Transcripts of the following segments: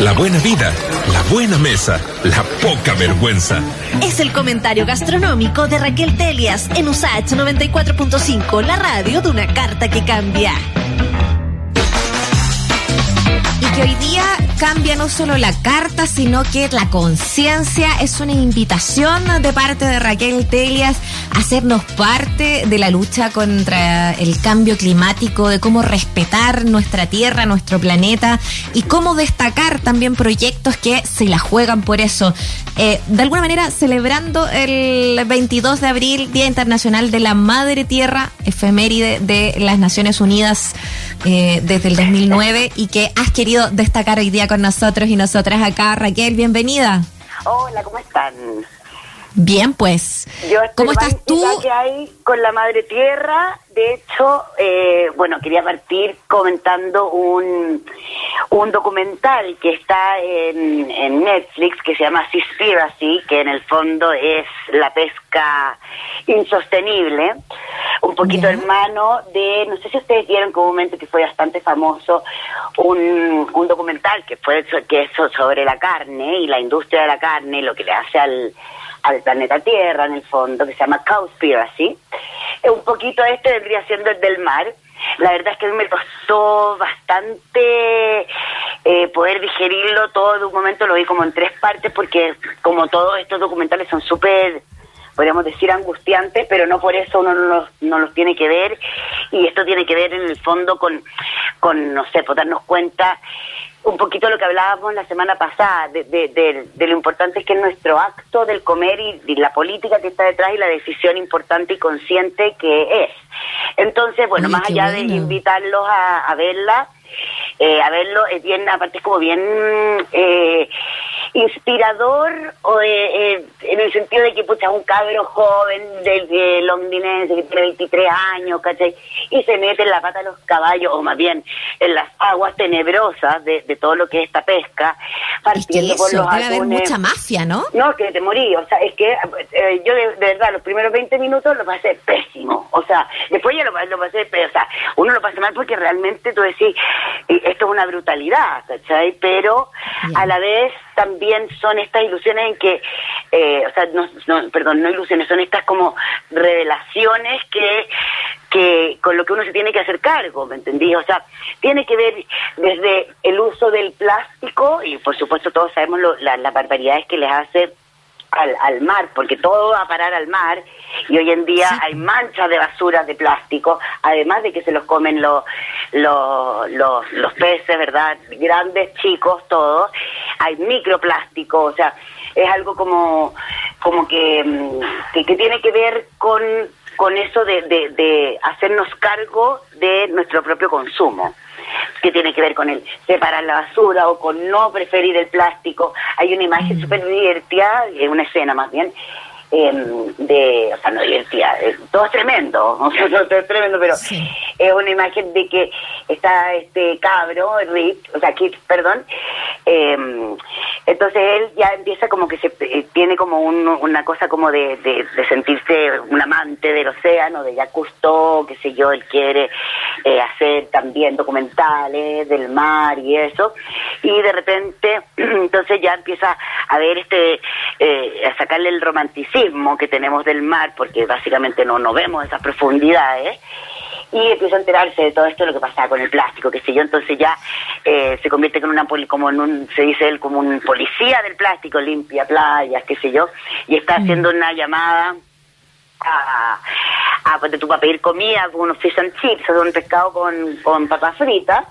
la buena vida, la buena mesa, la poca vergüenza. Es el comentario gastronómico de Raquel Telias en USAH 94.5, la radio de una carta que cambia. Y que hoy día cambia no solo la carta, sino que la conciencia es una invitación de parte de Raquel Telias a hacernos parte de la lucha contra el cambio climático, de cómo respetar nuestra tierra, nuestro planeta y cómo destacar también proyectos que se la juegan por eso. Eh, de alguna manera, celebrando el 22 de abril, Día Internacional de la Madre Tierra, efeméride de las Naciones Unidas eh, desde el 2009 y que has querido destacar hoy día con nosotros y nosotras acá. Raquel, bienvenida. Hola, ¿cómo están? Bien, pues. Yo ¿Cómo estás tú? que hay con la Madre Tierra. De hecho, eh, bueno, quería partir comentando un, un documental que está en, en Netflix que se llama Seaspiracy, que en el fondo es la pesca insostenible. Un poquito hermano de, no sé si ustedes vieron que un momento que fue bastante famoso, un, un documental que fue que es so- sobre la carne y la industria de la carne, lo que le hace al, al planeta Tierra en el fondo, que se llama Cowspiracy. Eh, Un poquito este vendría siendo el del mar. La verdad es que a mí me costó bastante eh, poder digerirlo todo de un momento, lo vi como en tres partes, porque como todos estos documentales son súper podríamos decir angustiantes, pero no por eso uno no los, no los tiene que ver. Y esto tiene que ver en el fondo con, con no sé, por darnos cuenta un poquito lo que hablábamos la semana pasada, de, de, de- de lo importante que es nuestro acto del comer y, y la política que está detrás y la decisión importante y consciente que es. Entonces, bueno, Ay, más allá de invitarlos a, a verla, eh, a verlo, es bien, aparte es como bien eh, inspirador o, eh, eh, en el sentido de que pucha, un cabro joven de, de londinense que tiene 23 años, ¿cachai? Y se mete en la pata de los caballos, o más bien en las aguas tenebrosas de, de todo lo que es esta pesca, Es que partiendo por eso, los debe haber mucha mafia, ¿no? No, que te morí, o sea, es que eh, yo de, de verdad los primeros 20 minutos lo pasé pésimo, o sea, después ya lo, lo pasé, o sea, uno lo pasa mal porque realmente tú decís, eh, esto es una brutalidad, ¿cachai? Pero a la vez también son estas ilusiones en que, eh, o sea, no, perdón, no ilusiones, son estas como revelaciones que que con lo que uno se tiene que hacer cargo, ¿me entendí? O sea, tiene que ver desde el uso del plástico, y por supuesto todos sabemos lo- la- las barbaridades que les hace al, al mar, porque todo va a parar al mar, y hoy en día hay manchas de basura de plástico, además de que se los comen los, los, los, los peces, ¿verdad? Grandes, chicos, todos. Hay microplástico, o sea, es algo como, como que, mm, que, que tiene que ver con, con eso de, de, de hacernos cargo de nuestro propio consumo que tiene que ver con el separar la basura o con no preferir el plástico. Hay una imagen súper divertida, eh, una escena más bien, em, de, o sea, no divertida, eh, todo es tremendo, o sea, todo es tremendo, pero Sí. Es una imagen de que está este cabro, Rick, o sea, Kit, perdón, em, entonces él ya empieza como que se eh, tiene como un- una cosa como de, de, de sentirse un amante del océano, de Cousteau, qué sé yo, él quiere eh, hacer también documentales del mar y eso, y de repente entonces ya empieza a ver este, eh, a sacarle el romanticismo que tenemos del mar, porque básicamente no, no vemos esas profundidades, y empieza a enterarse de todo esto, lo que pasaba con el plástico, qué sé yo, entonces ya eh, se convierte en una poli- como en un, se dice él, como un policía del plástico, limpia playas, qué sé yo, y está haciendo una llamada a, a ponte tú, para pedir comida, con unos fish and chips, o sea, un pescado con, con papas fritas,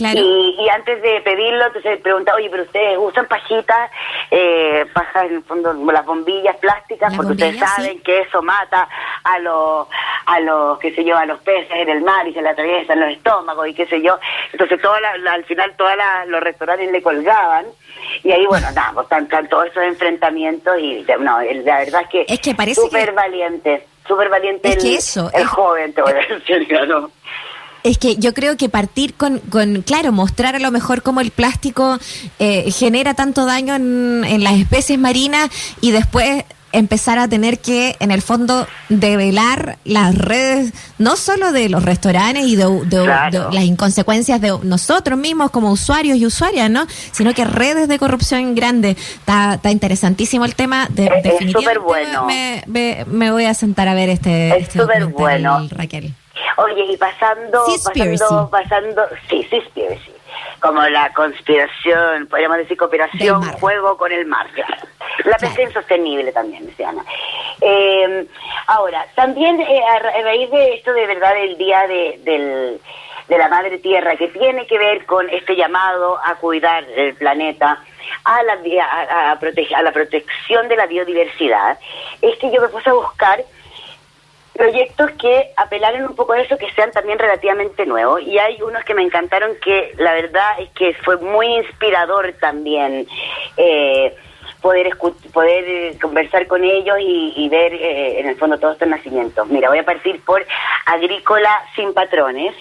Claro. y, y antes de pedirlo, entonces pregunta, oye, pero ustedes usan pajitas, eh, pajas en el fondo, las bombillas plásticas, Las porque ustedes saben sí. que eso mata a los, a los, qué sé yo, a los peces en el mar y se le atraviesan los estómagos y qué sé yo. Entonces, toda la- la- al final, todos los restaurantes le colgaban. Y ahí, bueno, nada, pues están, están todos esos enfrentamientos y, no, la verdad es que Es que parece súper que- valiente, súper valiente Es el, que eso, el es- joven, te voy a decir, ¿no? Es que yo creo que partir con, con claro, mostrar a lo mejor cómo el plástico eh, genera tanto daño en, en las especies marinas y después empezar a tener que, en el fondo, develar las redes, no solo de los restaurantes y de, las inconsecuencias de nosotros mismos como usuarios y usuarias, ¿no? Sino que redes de corrupción grandes. Está, está interesantísimo el tema. De, es súper bueno. Me, me, voy a sentar a ver este. Es súper este bueno. Raquel. Oye, y pasando, pasando, pasando, sí, sí, como la conspiración, podríamos decir cooperación, juego con el mar, La pesca insostenible también, decía Ana. Eh, ahora, también eh, a raíz de esto de verdad del Día de, del, de la Madre Tierra, que tiene que ver con este llamado a cuidar el planeta, a la, a, a, a la protección de la biodiversidad, es que yo me puse a buscar proyectos que apelaron un poco a eso, que sean también relativamente nuevos. Y hay unos que me encantaron que la verdad es que fue muy inspirador también. Eh, poder poder eh, conversar con ellos y, ver eh, en el fondo todos estos nacimientos. Mira, voy a partir por Agrícola sin patrones,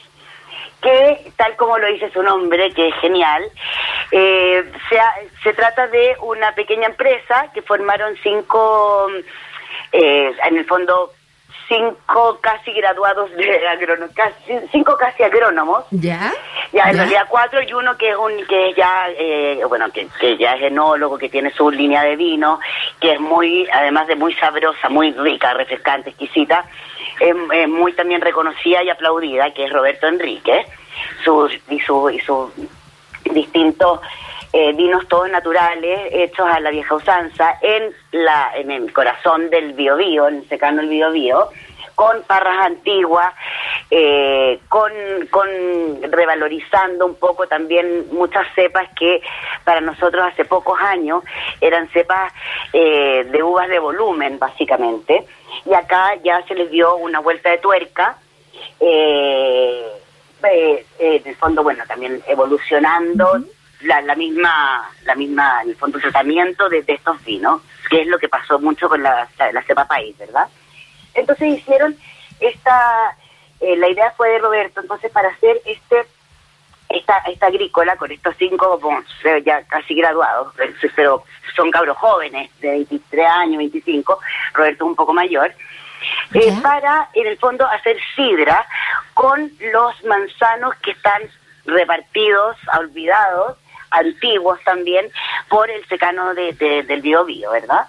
que tal como lo dice su nombre, que es genial, se, se trata de una pequeña empresa que formaron cinco, en el fondo cinco casi graduados de agrónomos, cinco casi agrónomos. Ya. Ya, en realidad cuatro y uno que es un que ya eh, bueno que, que, ya es enólogo, que tiene su línea de vino, que es muy además de muy sabrosa, muy rica, refrescante, exquisita, es, muy también reconocida y aplaudida, que es Roberto Enrique, sus y su y sus distintos eh, vinos todos naturales, hechos a la vieja usanza, en la en el corazón del biobío, en el secano del biobío, con parras antiguas, eh, con, con revalorizando un poco también muchas cepas que para nosotros hace pocos años eran cepas eh, de uvas de volumen, básicamente, y acá ya se les dio una vuelta de tuerca. Eh, en el fondo, bueno, también evolucionando la, la misma, la misma, en el fondo, tratamiento de, estos vinos, que es lo que pasó mucho con la, la, cepa país, ¿verdad? Entonces hicieron esta, eh, la idea fue de Roberto, entonces para hacer este esta, esta agrícola con estos cinco, ya casi graduados, pero son cabros jóvenes de 23 años, 25, Roberto un poco mayor, eh, para en el fondo hacer sidra con los manzanos que están repartidos, olvidados, antiguos también por el secano de, del Biobío, ¿verdad?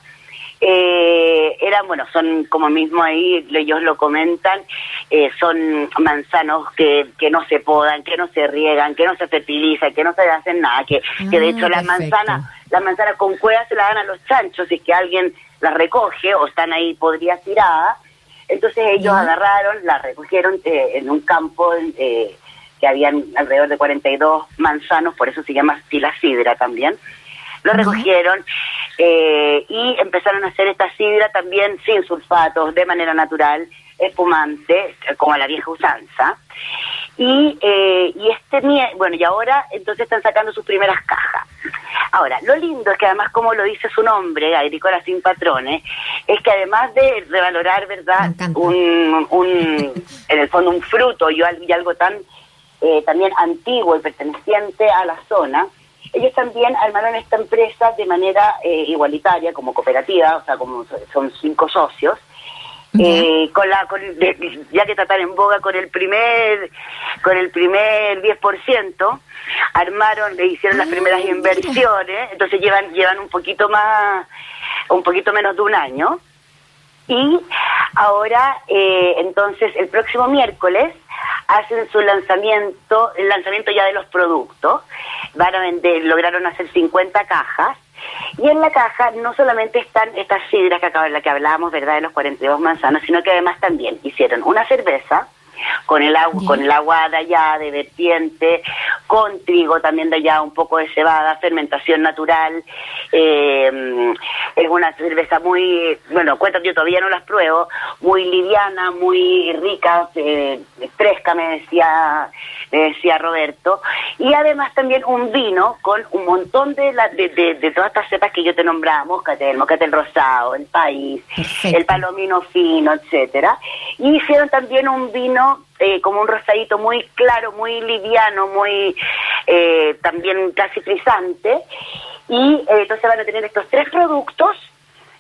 Eh, eran, bueno, son como mismo ahí ellos lo comentan, eh, son manzanos que, que no se podan, que no se riegan, que no se fertilizan, que no se hacen nada, que, que de hecho las manzanas, las manzanas con cuevas se las dan a los chanchos si es que alguien las recoge o están ahí podría tiradas. Entonces ellos agarraron, las recogieron eh, en un campo eh, que habían alrededor de 42 manzanos, por eso se llama Sila Sidra también. Lo recogieron eh, y empezaron a hacer esta sidra también sin sulfatos, de manera natural, espumante, como a la vieja usanza. Y, eh, y este, bueno, y ahora entonces están sacando sus primeras cajas. Ahora, lo lindo es que además, como lo dice su nombre, Agrícola sin patrones, es que además de revalorar, ¿verdad?, un, un, en el fondo un fruto y algo tan eh, también antiguo y perteneciente a la zona, ellos también armaron esta empresa de manera eh, igualitaria, como cooperativa, o sea, como son cinco socios, eh, con la ya que tratar en boga con el primer con el primer 10% armaron le hicieron las primeras ah, inversiones entonces llevan llevan un poquito más un poquito menos de un año y ahora entonces el próximo miércoles hacen su lanzamiento, el lanzamiento ya de los productos, van a vender, lograron hacer 50 cajas, y en la caja no solamente están estas sidras que de la que hablábamos, ¿verdad?, de los 42 manzanos, sino que además también hicieron una cerveza, con el agua, con el agua de allá, de vertiente, con trigo también de allá, un poco de cebada, fermentación natural. Eh, es una cerveza muy, bueno, cuéntate, yo todavía no las pruebo, muy liviana, muy rica, eh, fresca, me decía, me decía Roberto. Y además también un vino con un montón de, la, de, de, todas estas cepas que yo te nombraba, moscatel, moscatel rosado, el país, el palomino fino, etcétera. Y hicieron también un vino eh, como un rosadito muy claro, muy liviano, muy eh, también casi frisante. Y eh, entonces van a tener estos tres productos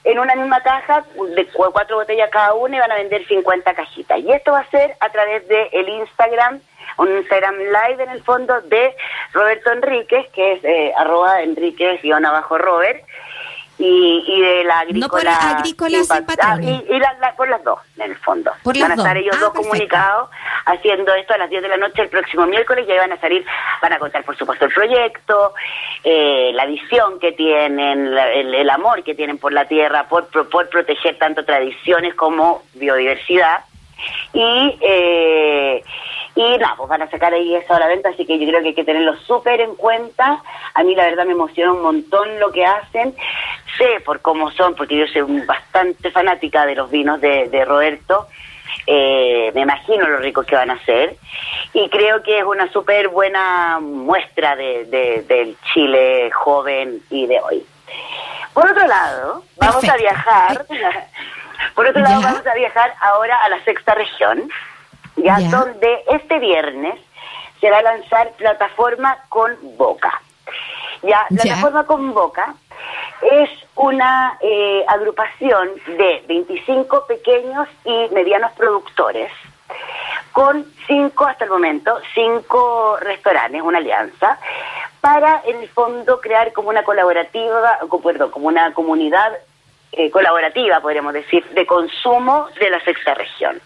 en una misma caja de cuatro botellas cada una y van a vender 50 cajitas. Y esto va a ser a través del el Instagram, un Instagram live en el fondo de Roberto Enríquez, que es eh, arroba Enríquez-Robert y, y de la agrícola. No por agrícola ah, y, y la, por las dos, en el fondo. van a estar ellos ah, dos comunicados haciendo esto a las 10 de la noche el próximo miércoles y ahí van a salir, van a contar por supuesto el proyecto, eh, la visión que tienen, el, el, amor que tienen por la tierra, por, por proteger tanto tradiciones como biodiversidad. Y eh, y nada, pues van a sacar ahí eso a la venta, así que yo creo que hay que tenerlo súper en cuenta. A mí la verdad me emociona un montón lo que hacen. Sé por cómo son, porque yo soy bastante fanática de los vinos de, Roberto. Eh, me imagino lo ricos que van a ser. Y creo que es una súper buena muestra de, del Chile joven y de hoy. Por otro lado, vamos a viajar. Por otro lado, vamos a viajar ahora a la sexta región ya, donde este viernes se va a lanzar plataforma con Boca. Ya, plataforma con Boca es una eh, agrupación de 25 pequeños y medianos productores con cinco, hasta el momento, cinco restaurantes, una alianza, para en el fondo crear como una colaborativa, perdón, como una comunidad eh, colaborativa, podríamos decir, de consumo de la sexta región.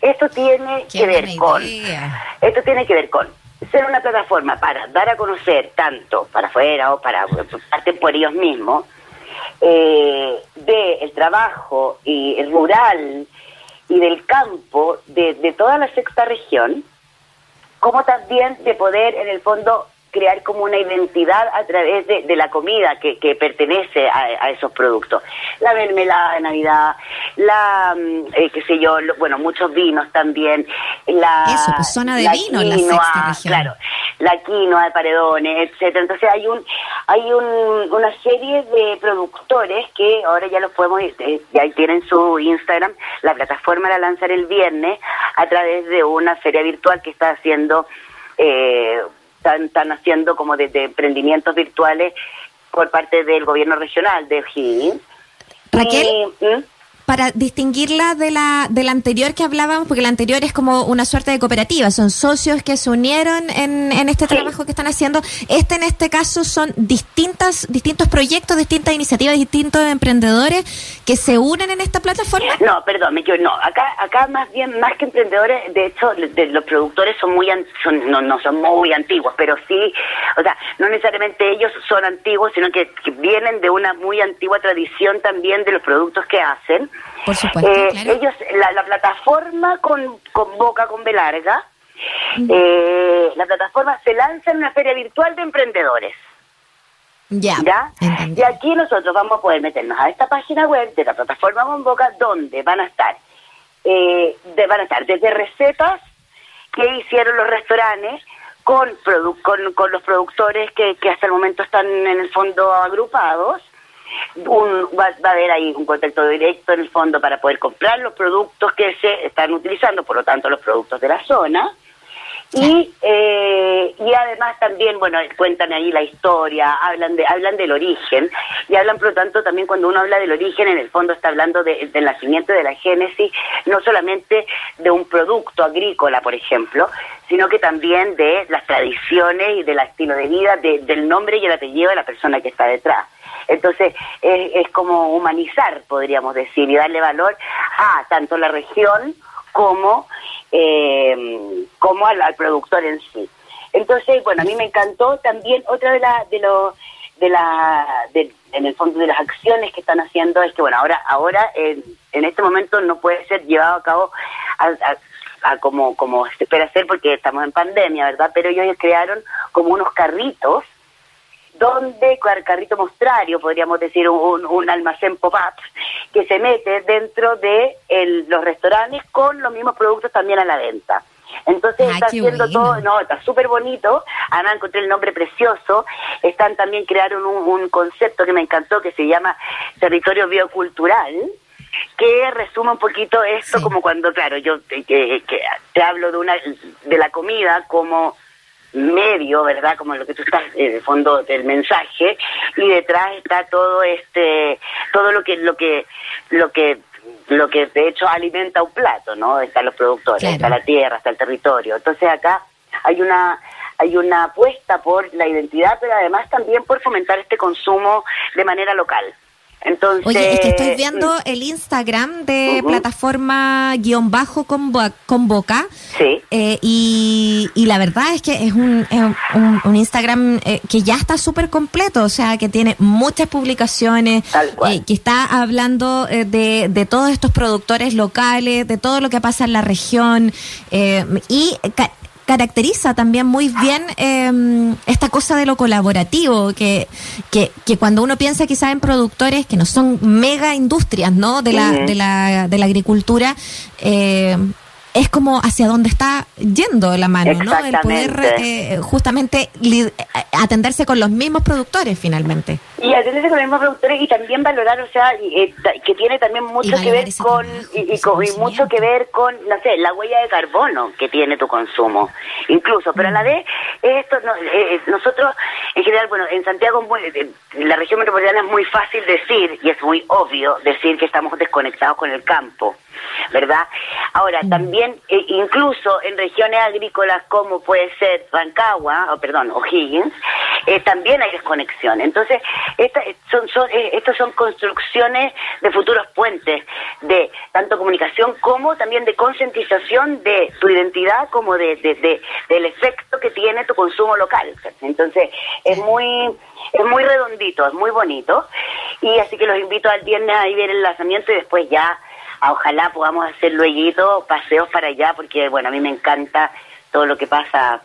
Esto tiene que ver con, esto tiene que ver con ser una plataforma para dar a conocer tanto para afuera o para parte por ellos mismos eh, del trabajo y rural y del campo de, de toda la sexta región, como también de poder en el fondo crear como una identidad a través de, de la comida que, que pertenece a, esos productos. La mermelada de Navidad, la, mm, eh, qué sé yo, bueno, muchos vinos también. La, Eso, pues zona de vino la sexta región. Claro, la quinoa de paredones, etcétera. Entonces hay un hay un, una serie de productores que ahora ya los podemos, eh, ya tienen su Instagram, la plataforma la lanzar el viernes a través de una feria virtual que está haciendo eh, están, haciendo como de, emprendimientos virtuales por parte del gobierno regional de O'Higgins. Raquel. ¿Mm? Para distinguirla de la, de la anterior que hablábamos, porque la anterior es como una suerte de cooperativa, son socios que se unieron en, en este trabajo que están haciendo. Este en este caso son distintas, distintos proyectos, distintas iniciativas, distintos emprendedores que se unen en esta plataforma. No, perdón, me no, acá, acá más bien, más que emprendedores, de hecho, de, los productores son muy, son, no, no son muy antiguos, pero sí, o sea, no necesariamente ellos son antiguos, sino que, que vienen de una muy antigua tradición también de los productos que hacen. Por supuesto. Eh, ellos, la, plataforma con, con Boca con Belarga, eh, la plataforma se lanza en una feria virtual de emprendedores. Ya. ¿Ya? Y aquí nosotros vamos a poder meternos a esta página web de la plataforma con Boca, donde van a estar, eh, de, van a estar desde recetas que hicieron los restaurantes con, con, con los productores que, que hasta el momento están en el fondo agrupados un, va, a haber ahí un contacto directo en el fondo para poder comprar los productos que se están utilizando, por lo tanto los productos de la zona. Y, eh, y además también, bueno, cuentan ahí la historia, hablan de hablan del origen y hablan, por lo tanto, también cuando uno habla del origen, en el fondo está hablando del nacimiento, de la génesis, no solamente de un producto agrícola, por ejemplo, sino que también de las tradiciones y del estilo de vida, del nombre y el apellido de la persona que está detrás. Entonces, es, como humanizar, podríamos decir, y darle valor a tanto la región como, eh, como al, productor en sí. Entonces, bueno, a mí me encantó también otra de la, de los de la en el fondo de las acciones que están haciendo es que bueno ahora ahora en, en este momento no puede ser llevado a cabo a, como como se espera hacer porque estamos en pandemia verdad pero ellos crearon como unos carritos donde el carrito mostrario, podríamos decir un, un almacén pop-up, que se mete dentro de los restaurantes con los mismos productos también a la venta. Entonces está haciendo todo, no, está súper bonito. Además encontré el nombre precioso. Están también crearon un, concepto que me encantó que se llama territorio biocultural que resume un poquito esto como cuando, claro, yo que, que, te hablo de una de la comida como medio, ¿verdad? Como lo que tú estás, en el fondo del mensaje, y detrás está todo este, todo lo que, lo que, lo que lo que de hecho alimenta un plato, ¿no? Están los productores, está la tierra, está el territorio. Entonces acá hay una hay una apuesta por la identidad, pero además también por fomentar este consumo de manera local. Entonces, Oye, es que estoy viendo mm. el Instagram de plataforma guion bajo convoca. Sí. Eh, y, y, la verdad es que es un, un, Instagram eh, que ya está súper completo, o sea, que tiene muchas publicaciones, eh, que está hablando de, de todos estos productores locales, de todo lo que pasa en la región. y caracteriza también muy bien em, esta cosa de lo colaborativo, que, que, que, cuando uno piensa quizás en productores que no son mega industrias, ¿no? De la, de la, de la agricultura, eh, es como hacia dónde está yendo la mano, ¿no? El poder eh, justamente eh, atenderse con los mismos productores finalmente. Y atenderse con los mismos productores y también valorar, o sea, eh, que tiene también mucho que ver con y, mucho que ver con, no sé, la huella de carbono que tiene tu consumo, incluso. Pero a la mm. vez, esto nosotros, en general, bueno, en Santiago, en la región metropolitana es muy fácil decir, y es muy obvio decir que estamos desconectados con el campo. ¿Verdad? Ahora, mm. también, eh, incluso en regiones agrícolas como puede ser Rancagua, o perdón, O'Higgins, eh, también hay desconexión. Entonces, esta, son, son, eh, estas son construcciones de futuros puentes, de tanto comunicación como también de concientización de tu identidad como de, de, del efecto que tiene tu consumo local. Entonces, es muy, es muy redondito, es muy bonito. Y así que los invito al viernes a ver el lanzamiento y después ya ojalá podamos hacer luego paseos para allá, porque bueno, a mí me encanta todo lo que pasa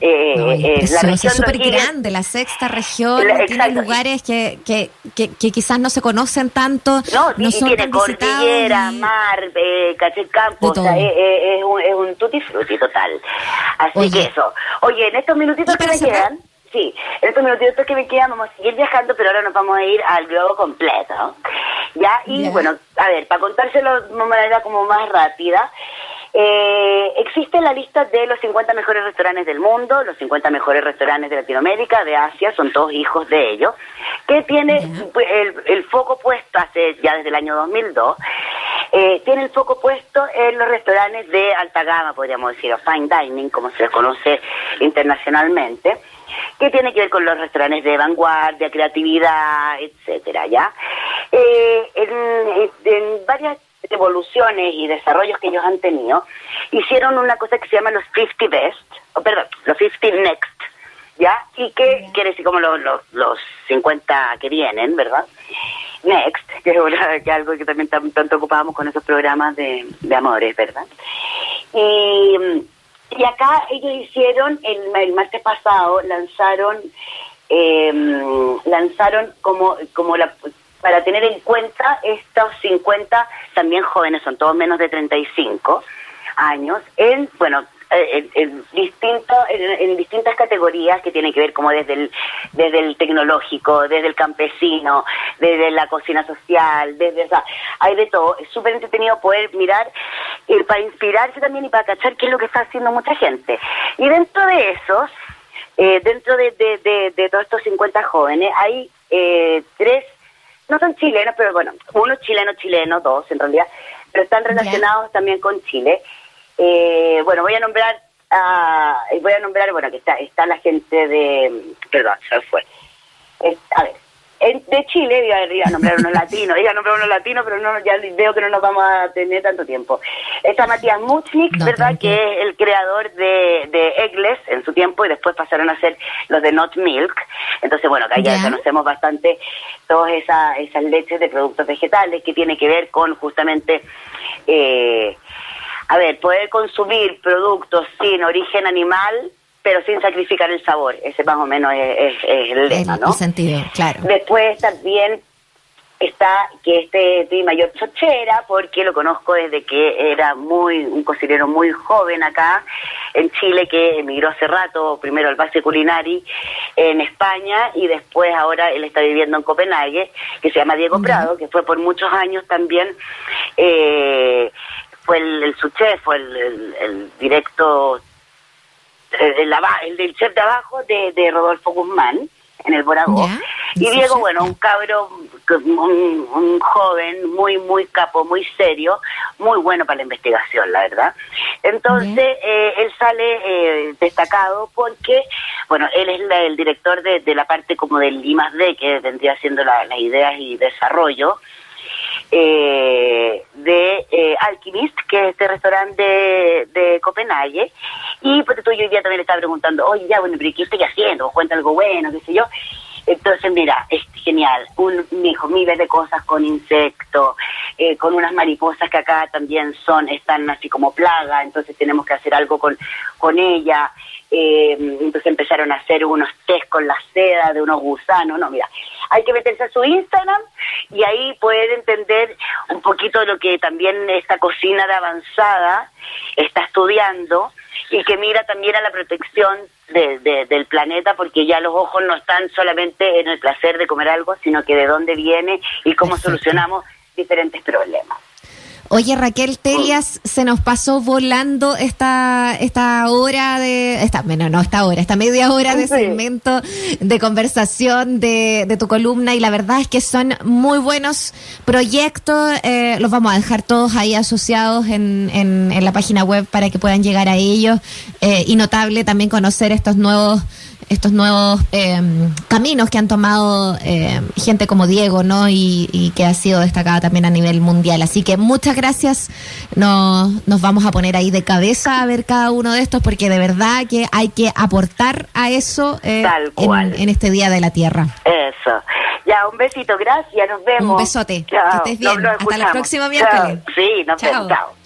eh, eh la región es súper grande, la sexta región, tiene lugares que, que, que, quizás no se conocen tanto. No, no son tiene cordillera, mar, eh, campo, o sea, es, un, es un tutti frutti total. Así que eso. Oye, en estos minutitos que me quedan... Sí, en estos minutitos que me quedan vamos a seguir viajando, pero ahora nos vamos a ir al globo completo. ¿Ya? Y bueno, a ver, para contárselo de una manera como más rápida, eh, existe la lista de los 50 mejores restaurantes del mundo, los 50 mejores restaurantes de Latinoamérica, de Asia, son todos hijos de ellos, que tiene pues, el, foco puesto hace ya desde el año 2002, eh, tiene el foco puesto en los restaurantes de alta gama, podríamos decir, o fine dining, como se les conoce internacionalmente que tiene que ver con los restaurantes de vanguardia, creatividad, etcétera, ¿ya? Eh, en, varias evoluciones y desarrollos que ellos han tenido, hicieron una cosa que se llama los 50 Best, o perdón, los 50 Next, ¿ya? Y que quiere decir como los, los, 50 que vienen, ¿verdad? Next, que es algo que también tanto ocupábamos con esos programas de, amores, ¿verdad? Y y acá ellos hicieron, el, el martes pasado, lanzaron, em, lanzaron como, como la, para tener en cuenta estos 50 también jóvenes, son todos menos de 35 años, en, bueno, en, en, distinto, en, distintas categorías que tienen que ver como desde el, desde el tecnológico, desde el campesino, desde la cocina social, desde, o sea, hay de todo. Es súper entretenido poder mirar eh, para inspirarse también y para cachar qué es lo que está haciendo mucha gente. Y dentro de esos, eh, dentro de, de, de, todos estos 50 jóvenes, hay eh, tres, no son chilenos, pero bueno, uno chileno, chileno, dos en realidad, pero están relacionados también con Chile. Eh, bueno, voy a nombrar, voy a nombrar, bueno, que está, está la gente de, perdón, se fue. a ver, de Chile, iba, a nombrar unos latinos, iba a nombrar unos latinos, pero no, ya veo que no nos vamos a tener tanto tiempo. Está Matías Muchnik, ¿verdad? Que es el creador de, de Egles en su tiempo y después pasaron a ser los de Not Milk. Entonces, bueno, acá ya, conocemos bastante todas esas, esas leches de productos vegetales que tiene que ver con justamente... Eh, a ver, poder consumir productos sin origen animal, pero sin sacrificar el sabor. Ese más o menos es, el lema, ¿no? El sentido, claro. Después también está que este Di Mayor Chochera, porque lo conozco desde que era muy un cocinero muy joven acá en Chile, que emigró hace rato, primero al base culinari en España y después ahora él está viviendo en Copenhague, que se llama Diego Prado, que fue por muchos años también eh, fue el, el su fue el, el, directo eh, el, aba- el del chef de abajo de, de Rodolfo Guzmán, en el Boragó. Y Diego, bueno, un cabro, un, un joven muy, muy capo, muy serio, muy bueno para la investigación, la verdad. Entonces, eh, él sale eh, destacado porque, bueno, él es la- el director de, de la parte como del I más D, que vendría siendo la- las ideas y desarrollo, eh, de eh, Alchemist, que es este restaurante de, Copenhague. Y pues tú yo hoy día también le estaba preguntando, oye, ya, bueno, pero ¿qué estoy haciendo? Cuenta algo bueno, qué sé yo. Entonces, mira, es genial. Un, dijo miles de cosas con insectos, eh, con unas mariposas que acá también son, están así como plaga, entonces tenemos que hacer algo con, con ella. Eh, entonces empezaron a hacer unos test con la seda de unos gusanos. No, mira, hay que meterse a su Instagram y ahí poder entender un poquito lo que también esta cocina de avanzada está estudiando y que mira también a la protección de- de- del planeta porque ya los ojos no están solamente en el placer de comer algo, sino que de dónde viene y cómo solucionamos diferentes problemas. Oye, Raquel Telias, se nos pasó volando esta, esta hora de, esta, bueno, no esta hora, esta media hora de segmento de conversación de, de tu columna y la verdad es que son muy buenos proyectos, eh, los vamos a dejar todos ahí asociados en, en, en la página web para que puedan llegar a ellos. Eh, y notable también conocer estos nuevos estos nuevos eh, caminos que han tomado eh, gente como Diego, ¿no? Y, y que ha sido destacada también a nivel mundial. Así que muchas gracias. Nos, nos vamos a poner ahí de cabeza a ver cada uno de estos porque de verdad que hay que aportar a eso eh, Tal en, cual. en este Día de la Tierra. Eso. Ya, un besito, gracias, nos vemos. Un besote. Chao. Que estés bien. Nos- nos Hasta escuchamos. próximo miércoles. Sí, nos vemos. Chao.